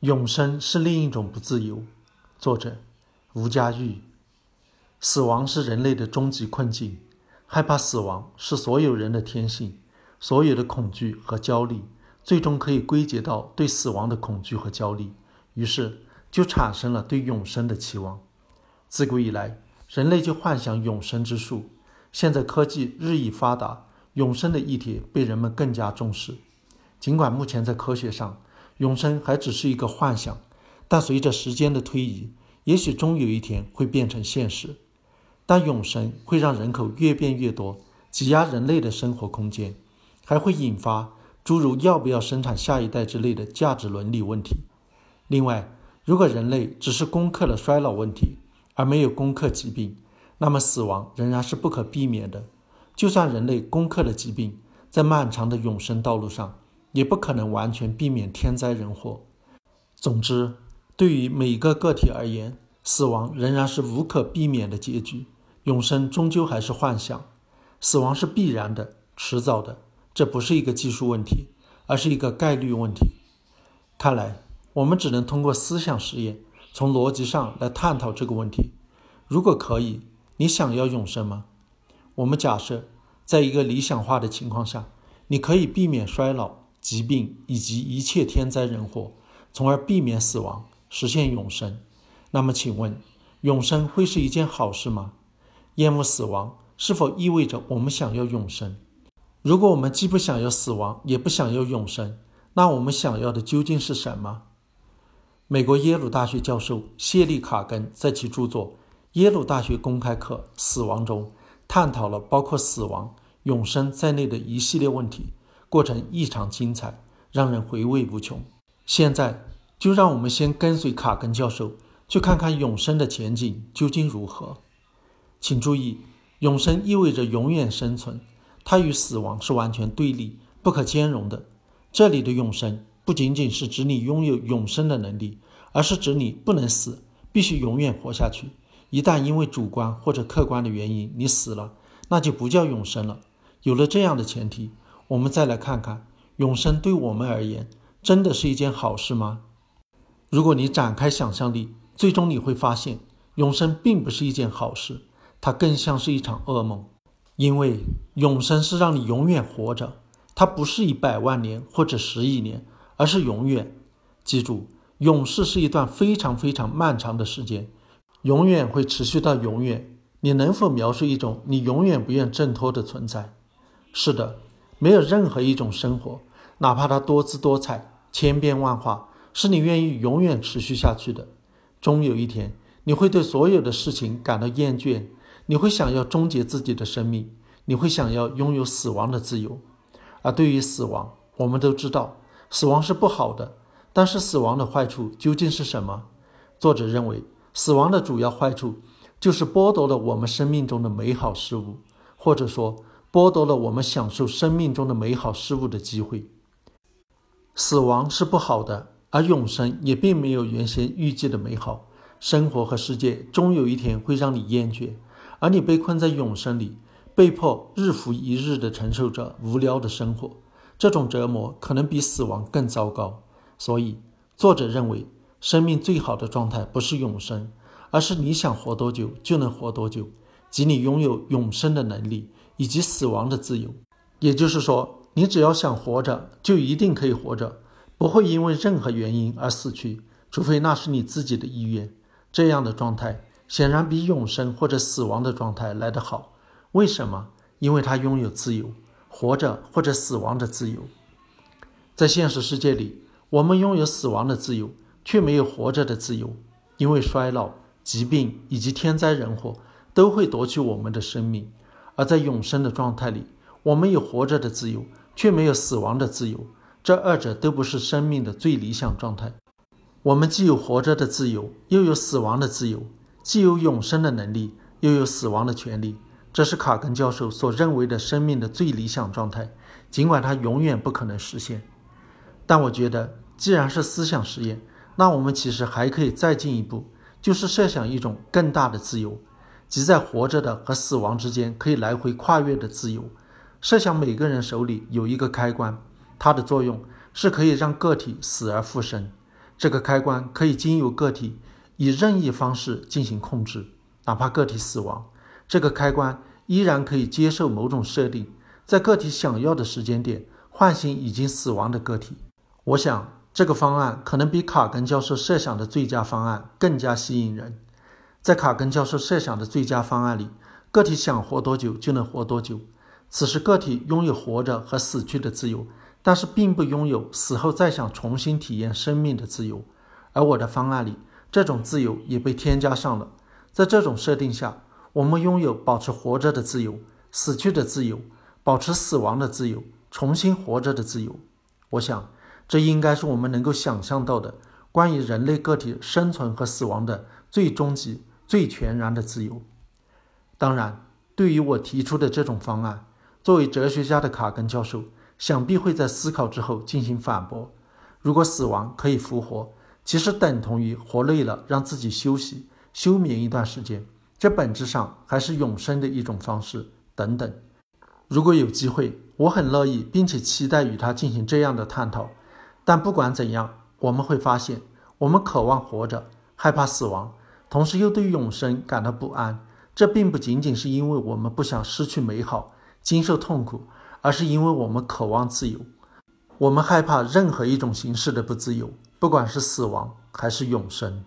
永生是另一种不自由。作者：吴家玉。死亡是人类的终极困境，害怕死亡是所有人的天性。所有的恐惧和焦虑，最终可以归结到对死亡的恐惧和焦虑，于是就产生了对永生的期望。自古以来，人类就幻想永生之术。现在科技日益发达，永生的议题被人们更加重视。尽管目前在科学上，永生还只是一个幻想，但随着时间的推移，也许终有一天会变成现实。但永生会让人口越变越多，挤压人类的生活空间，还会引发诸如要不要生产下一代之类的价值伦理问题。另外，如果人类只是攻克了衰老问题，而没有攻克疾病，那么，死亡仍然是不可避免的。就算人类攻克了疾病，在漫长的永生道路上，也不可能完全避免天灾人祸。总之，对于每个个体而言，死亡仍然是无可避免的结局。永生终究还是幻想，死亡是必然的、迟早的。这不是一个技术问题，而是一个概率问题。看来，我们只能通过思想实验，从逻辑上来探讨这个问题。如果可以。你想要永生吗？我们假设，在一个理想化的情况下，你可以避免衰老、疾病以及一切天灾人祸，从而避免死亡，实现永生。那么，请问，永生会是一件好事吗？厌恶死亡是否意味着我们想要永生？如果我们既不想要死亡，也不想要永生，那我们想要的究竟是什么？美国耶鲁大学教授谢利卡根在其著作。耶鲁大学公开课《死亡》中探讨了包括死亡、永生在内的一系列问题，过程异常精彩，让人回味无穷。现在就让我们先跟随卡根教授去看看永生的前景究竟如何。请注意，永生意味着永远生存，它与死亡是完全对立、不可兼容的。这里的永生不仅仅是指你拥有永生的能力，而是指你不能死，必须永远活下去。一旦因为主观或者客观的原因你死了，那就不叫永生了。有了这样的前提，我们再来看看永生对我们而言真的是一件好事吗？如果你展开想象力，最终你会发现永生并不是一件好事，它更像是一场噩梦。因为永生是让你永远活着，它不是一百万年或者十亿年，而是永远。记住，永世是一段非常非常漫长的时间。永远会持续到永远。你能否描述一种你永远不愿挣脱的存在？是的，没有任何一种生活，哪怕它多姿多彩、千变万化，是你愿意永远持续下去的。终有一天，你会对所有的事情感到厌倦，你会想要终结自己的生命，你会想要拥有死亡的自由。而对于死亡，我们都知道，死亡是不好的。但是，死亡的坏处究竟是什么？作者认为。死亡的主要坏处，就是剥夺了我们生命中的美好事物，或者说剥夺了我们享受生命中的美好事物的机会。死亡是不好的，而永生也并没有原先预计的美好。生活和世界终有一天会让你厌倦，而你被困在永生里，被迫日复一日地承受着无聊的生活。这种折磨可能比死亡更糟糕。所以，作者认为。生命最好的状态不是永生，而是你想活多久就能活多久，即你拥有永生的能力以及死亡的自由。也就是说，你只要想活着，就一定可以活着，不会因为任何原因而死去，除非那是你自己的意愿。这样的状态显然比永生或者死亡的状态来得好。为什么？因为它拥有自由，活着或者死亡的自由。在现实世界里，我们拥有死亡的自由。却没有活着的自由，因为衰老、疾病以及天灾人祸都会夺去我们的生命；而在永生的状态里，我们有活着的自由，却没有死亡的自由。这二者都不是生命的最理想状态。我们既有活着的自由，又有死亡的自由；既有永生的能力，又有死亡的权利。这是卡根教授所认为的生命的最理想状态，尽管它永远不可能实现。但我觉得，既然是思想实验，那我们其实还可以再进一步，就是设想一种更大的自由，即在活着的和死亡之间可以来回跨越的自由。设想每个人手里有一个开关，它的作用是可以让个体死而复生。这个开关可以经由个体以任意方式进行控制，哪怕个体死亡，这个开关依然可以接受某种设定，在个体想要的时间点唤醒已经死亡的个体。我想，这个方案可能比卡根教授设想的最佳方案更加吸引人。在卡根教授设想的最佳方案里，个体想活多久就能活多久，此时个体拥有活着和死去的自由。但是并不拥有死后再想重新体验生命的自由，而我的方案里，这种自由也被添加上了。在这种设定下，我们拥有保持活着的自由、死去的自由、保持死亡的自由、重新活着的自由。我想，这应该是我们能够想象到的关于人类个体生存和死亡的最终极、最全然的自由。当然，对于我提出的这种方案，作为哲学家的卡根教授。想必会在思考之后进行反驳。如果死亡可以复活，其实等同于活累了让自己休息、休眠一段时间，这本质上还是永生的一种方式。等等。如果有机会，我很乐意并且期待与他进行这样的探讨。但不管怎样，我们会发现，我们渴望活着，害怕死亡，同时又对永生感到不安。这并不仅仅是因为我们不想失去美好、经受痛苦。而是因为我们渴望自由，我们害怕任何一种形式的不自由，不管是死亡还是永生。